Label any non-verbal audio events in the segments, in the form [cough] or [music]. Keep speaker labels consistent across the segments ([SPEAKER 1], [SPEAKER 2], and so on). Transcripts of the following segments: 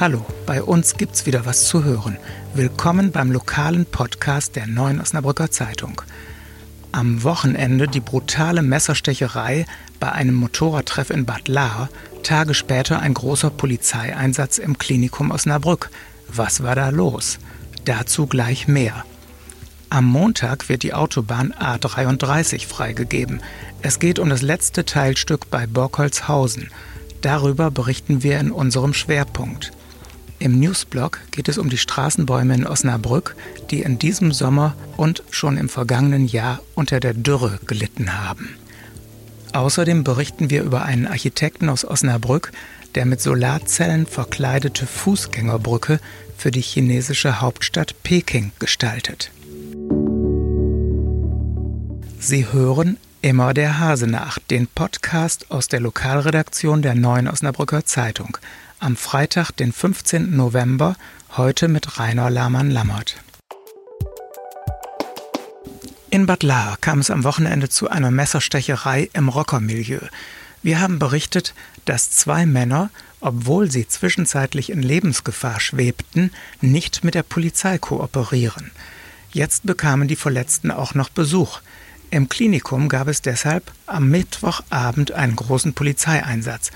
[SPEAKER 1] Hallo, bei uns gibt's wieder was zu hören. Willkommen beim lokalen Podcast der Neuen Osnabrücker Zeitung. Am Wochenende die brutale Messerstecherei bei einem Motorradtreff in Bad Lahr, Tage später ein großer Polizeieinsatz im Klinikum Osnabrück. Was war da los? Dazu gleich mehr. Am Montag wird die Autobahn A33 freigegeben. Es geht um das letzte Teilstück bei Borkholzhausen. Darüber berichten wir in unserem Schwerpunkt. Im Newsblog geht es um die Straßenbäume in Osnabrück, die in diesem Sommer und schon im vergangenen Jahr unter der Dürre gelitten haben. Außerdem berichten wir über einen Architekten aus Osnabrück, der mit Solarzellen verkleidete Fußgängerbrücke für die chinesische Hauptstadt Peking gestaltet. Sie hören Immer der Hase nach, den Podcast aus der Lokalredaktion der Neuen Osnabrücker Zeitung am Freitag, den 15. November, heute mit Rainer Lahmann-Lammert. In Bad Lahr kam es am Wochenende zu einer Messerstecherei im Rockermilieu. Wir haben berichtet, dass zwei Männer, obwohl sie zwischenzeitlich in Lebensgefahr schwebten, nicht mit der Polizei kooperieren. Jetzt bekamen die Verletzten auch noch Besuch. Im Klinikum gab es deshalb am Mittwochabend einen großen Polizeieinsatz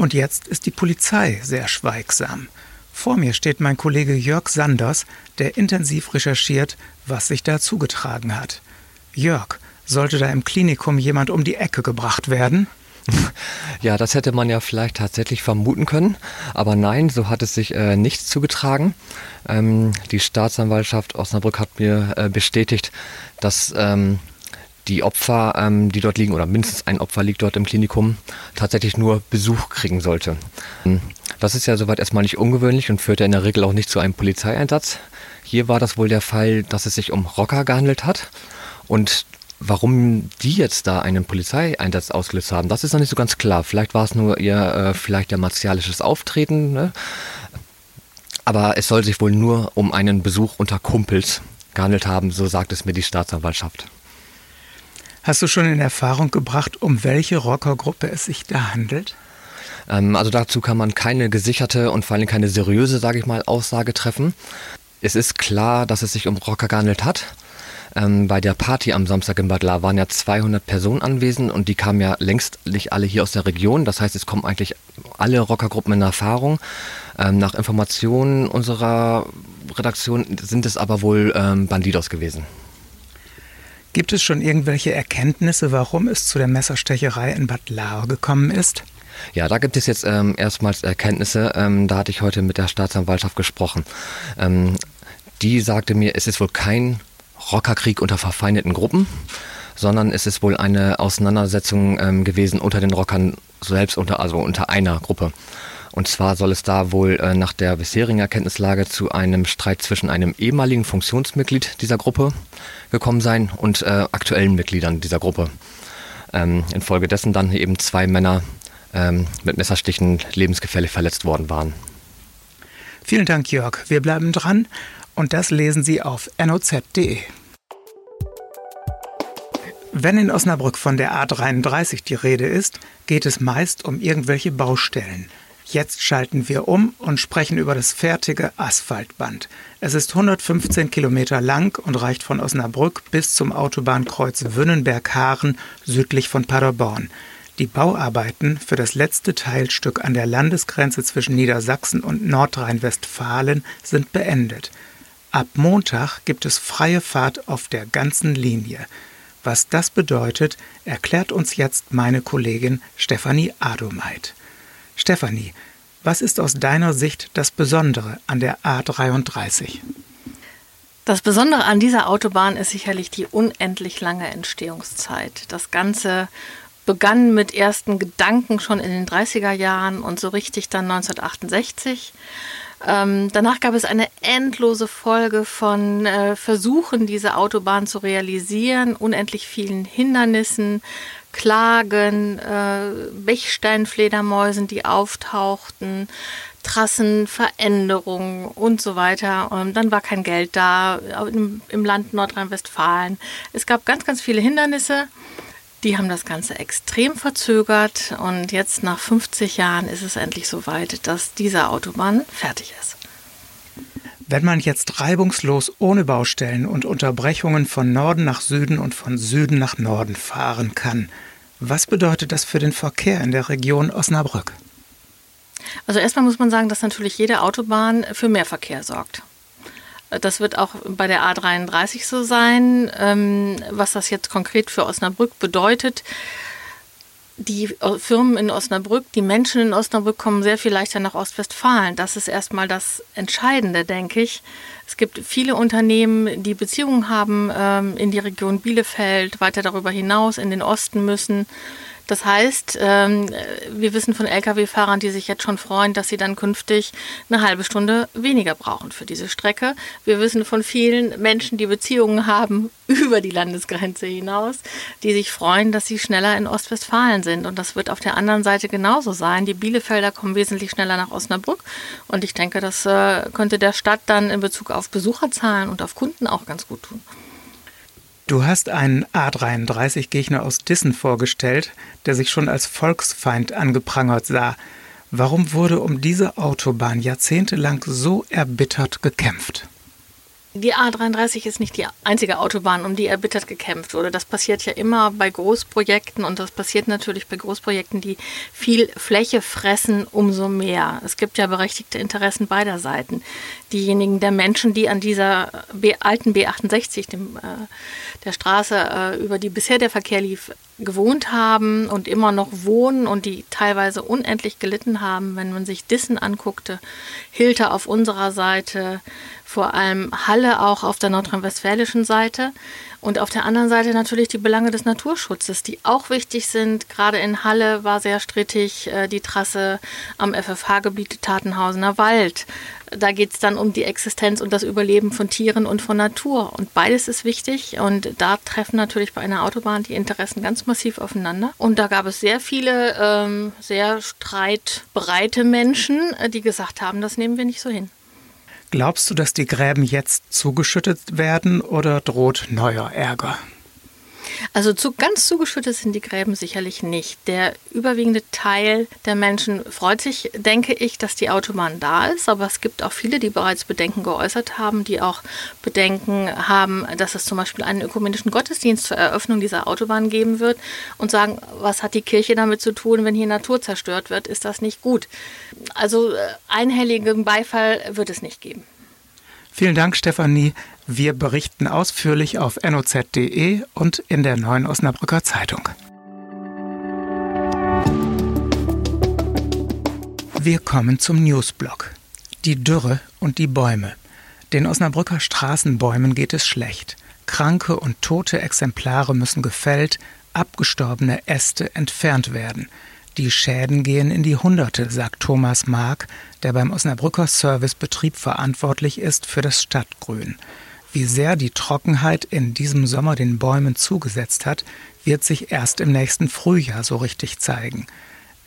[SPEAKER 1] und jetzt ist die Polizei sehr schweigsam. Vor mir steht mein Kollege Jörg Sanders, der intensiv recherchiert, was sich da zugetragen hat. Jörg, sollte da im Klinikum jemand um die Ecke gebracht werden? [laughs]
[SPEAKER 2] Ja, das hätte man ja vielleicht tatsächlich vermuten können, aber nein, so hat es sich äh, nichts zugetragen. Ähm, die Staatsanwaltschaft Osnabrück hat mir äh, bestätigt, dass ähm, die Opfer, ähm, die dort liegen, oder mindestens ein Opfer liegt dort im Klinikum, tatsächlich nur Besuch kriegen sollte. Das ist ja soweit erstmal nicht ungewöhnlich und führt ja in der Regel auch nicht zu einem Polizeieinsatz. Hier war das wohl der Fall, dass es sich um Rocker gehandelt hat. Und warum die jetzt da einen Polizeieinsatz ausgelöst haben, das ist noch nicht so ganz klar. Vielleicht war es nur ihr, äh, vielleicht ihr martialisches Auftreten. Ne? Aber es soll sich wohl nur um einen Besuch unter Kumpels gehandelt haben, so sagt es mir die Staatsanwaltschaft.
[SPEAKER 1] Hast du schon in Erfahrung gebracht, um welche Rockergruppe es sich da handelt?
[SPEAKER 2] Ähm, also dazu kann man keine gesicherte und vor allem keine seriöse, sage ich mal, Aussage treffen. Es ist klar, dass es sich um Rocker gehandelt hat. Ähm, bei der Party am Samstag in Bad La waren ja 200 Personen anwesend und die kamen ja längst nicht alle hier aus der Region. Das heißt, es kommen eigentlich alle Rockergruppen in Erfahrung. Ähm, nach Informationen unserer Redaktion sind es aber wohl ähm, Bandidos gewesen.
[SPEAKER 1] Gibt es schon irgendwelche Erkenntnisse, warum es zu der Messerstecherei in Bad Lahr gekommen ist?
[SPEAKER 2] Ja, da gibt es jetzt ähm, erstmals Erkenntnisse. Ähm, da hatte ich heute mit der Staatsanwaltschaft gesprochen. Ähm, die sagte mir, es ist wohl kein Rockerkrieg unter verfeindeten Gruppen, sondern es ist wohl eine Auseinandersetzung ähm, gewesen unter den Rockern selbst, unter, also unter einer Gruppe. Und zwar soll es da wohl äh, nach der bisherigen Erkenntnislage zu einem Streit zwischen einem ehemaligen Funktionsmitglied dieser Gruppe gekommen sein und äh, aktuellen Mitgliedern dieser Gruppe. Ähm, infolgedessen dann eben zwei Männer ähm, mit Messerstichen lebensgefährlich verletzt worden waren.
[SPEAKER 1] Vielen Dank, Jörg. Wir bleiben dran und das lesen Sie auf noz.de. Wenn in Osnabrück von der A33 die Rede ist, geht es meist um irgendwelche Baustellen. Jetzt schalten wir um und sprechen über das fertige Asphaltband. Es ist 115 Kilometer lang und reicht von Osnabrück bis zum Autobahnkreuz Wünnenberg-Haaren südlich von Paderborn. Die Bauarbeiten für das letzte Teilstück an der Landesgrenze zwischen Niedersachsen und Nordrhein-Westfalen sind beendet. Ab Montag gibt es freie Fahrt auf der ganzen Linie. Was das bedeutet, erklärt uns jetzt meine Kollegin Stefanie Adomeit. Stefanie, was ist aus deiner Sicht das Besondere an der A33?
[SPEAKER 3] Das Besondere an dieser Autobahn ist sicherlich die unendlich lange Entstehungszeit. Das Ganze begann mit ersten Gedanken schon in den 30er Jahren und so richtig dann 1968. Ähm, danach gab es eine endlose Folge von äh, Versuchen, diese Autobahn zu realisieren, unendlich vielen Hindernissen, Klagen, äh, Bechsteinfledermäusen, die auftauchten, Trassenveränderungen und so weiter. Und dann war kein Geld da im, im Land Nordrhein-Westfalen. Es gab ganz, ganz viele Hindernisse. Die haben das Ganze extrem verzögert und jetzt nach 50 Jahren ist es endlich soweit, dass diese Autobahn fertig ist.
[SPEAKER 1] Wenn man jetzt reibungslos ohne Baustellen und Unterbrechungen von Norden nach Süden und von Süden nach Norden fahren kann, was bedeutet das für den Verkehr in der Region Osnabrück?
[SPEAKER 3] Also erstmal muss man sagen, dass natürlich jede Autobahn für mehr Verkehr sorgt. Das wird auch bei der A33 so sein. Ähm, was das jetzt konkret für Osnabrück bedeutet, die Firmen in Osnabrück, die Menschen in Osnabrück kommen sehr viel leichter nach Ostwestfalen. Das ist erstmal das Entscheidende, denke ich. Es gibt viele Unternehmen, die Beziehungen haben ähm, in die Region Bielefeld, weiter darüber hinaus in den Osten müssen. Das heißt, ähm, wir wissen von Lkw-Fahrern, die sich jetzt schon freuen, dass sie dann künftig eine halbe Stunde weniger brauchen für diese Strecke. Wir wissen von vielen Menschen, die Beziehungen haben [laughs] über die Landesgrenze hinaus, die sich freuen, dass sie schneller in Ostwestfalen sind. Und das wird auf der anderen Seite genauso sein. Die Bielefelder kommen wesentlich schneller nach Osnabrück. Und ich denke, das äh, könnte der Stadt dann in Bezug auf Besucherzahlen und auf Kunden auch ganz gut tun.
[SPEAKER 1] Du hast einen A33-Gegner aus Dissen vorgestellt, der sich schon als Volksfeind angeprangert sah. Warum wurde um diese Autobahn jahrzehntelang so erbittert gekämpft?
[SPEAKER 3] Die A33 ist nicht die einzige Autobahn, um die erbittert gekämpft wurde. Das passiert ja immer bei Großprojekten und das passiert natürlich bei Großprojekten, die viel Fläche fressen, umso mehr. Es gibt ja berechtigte Interessen beider Seiten. Diejenigen der Menschen, die an dieser B alten B68, dem, äh, der Straße, äh, über die bisher der Verkehr lief, gewohnt haben und immer noch wohnen und die teilweise unendlich gelitten haben, wenn man sich Dissen anguckte, Hilter auf unserer Seite, vor allem Halle auch auf der nordrhein-westfälischen Seite und auf der anderen Seite natürlich die Belange des Naturschutzes, die auch wichtig sind. Gerade in Halle war sehr strittig äh, die Trasse am FFH-Gebiet Tatenhausener Wald. Da geht es dann um die Existenz und das Überleben von Tieren und von Natur. Und beides ist wichtig. Und da treffen natürlich bei einer Autobahn die Interessen ganz massiv aufeinander. Und da gab es sehr viele ähm, sehr streitbereite Menschen, äh, die gesagt haben, das nehmen wir nicht so hin.
[SPEAKER 1] Glaubst du, dass die Gräben jetzt zugeschüttet werden oder droht neuer Ärger?
[SPEAKER 3] Also zu, ganz zugeschüttet sind die Gräben sicherlich nicht. Der überwiegende Teil der Menschen freut sich, denke ich, dass die Autobahn da ist. Aber es gibt auch viele, die bereits Bedenken geäußert haben, die auch Bedenken haben, dass es zum Beispiel einen ökumenischen Gottesdienst zur Eröffnung dieser Autobahn geben wird und sagen, was hat die Kirche damit zu tun, wenn hier Natur zerstört wird? Ist das nicht gut? Also äh, einhelligen Beifall wird es nicht geben.
[SPEAKER 1] Vielen Dank, Stefanie. Wir berichten ausführlich auf noz.de und in der Neuen Osnabrücker Zeitung. Wir kommen zum Newsblock. Die Dürre und die Bäume. Den Osnabrücker Straßenbäumen geht es schlecht. Kranke und tote Exemplare müssen gefällt, abgestorbene Äste entfernt werden. Die Schäden gehen in die Hunderte, sagt Thomas Mark, der beim Osnabrücker Servicebetrieb verantwortlich ist für das Stadtgrün. Wie sehr die Trockenheit in diesem Sommer den Bäumen zugesetzt hat, wird sich erst im nächsten Frühjahr so richtig zeigen.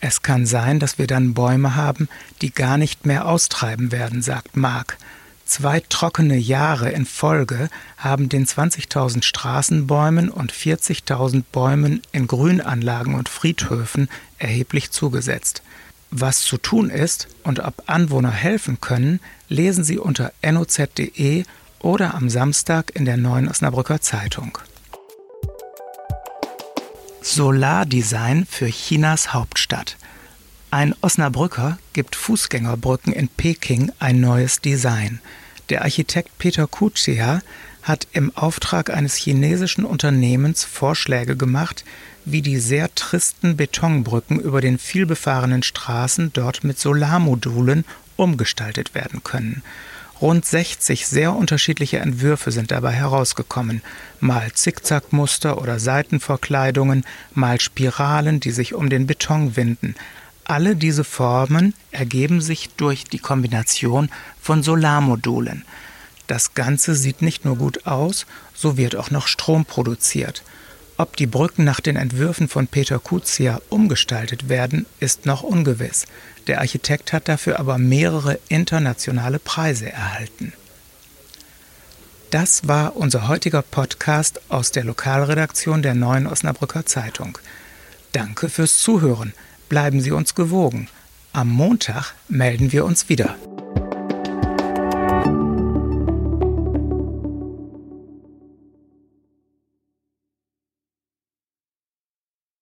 [SPEAKER 1] Es kann sein, dass wir dann Bäume haben, die gar nicht mehr austreiben werden, sagt Mark. Zwei trockene Jahre in Folge haben den 20.000 Straßenbäumen und 40.000 Bäumen in Grünanlagen und Friedhöfen erheblich zugesetzt. Was zu tun ist und ob Anwohner helfen können, lesen Sie unter noz.de oder am Samstag in der Neuen Osnabrücker Zeitung. Solardesign für Chinas Hauptstadt. Ein Osnabrücker gibt Fußgängerbrücken in Peking ein neues Design. Der Architekt Peter Kutschia hat im Auftrag eines chinesischen Unternehmens Vorschläge gemacht, wie die sehr tristen Betonbrücken über den vielbefahrenen Straßen dort mit Solarmodulen umgestaltet werden können. Rund 60 sehr unterschiedliche Entwürfe sind dabei herausgekommen, mal Zickzackmuster oder Seitenverkleidungen, mal Spiralen, die sich um den Beton winden, alle diese Formen ergeben sich durch die Kombination von Solarmodulen. Das Ganze sieht nicht nur gut aus, so wird auch noch Strom produziert. Ob die Brücken nach den Entwürfen von Peter Kuzia umgestaltet werden, ist noch ungewiss. Der Architekt hat dafür aber mehrere internationale Preise erhalten. Das war unser heutiger Podcast aus der Lokalredaktion der Neuen Osnabrücker Zeitung. Danke fürs Zuhören. Bleiben Sie uns gewogen. Am Montag melden wir uns wieder.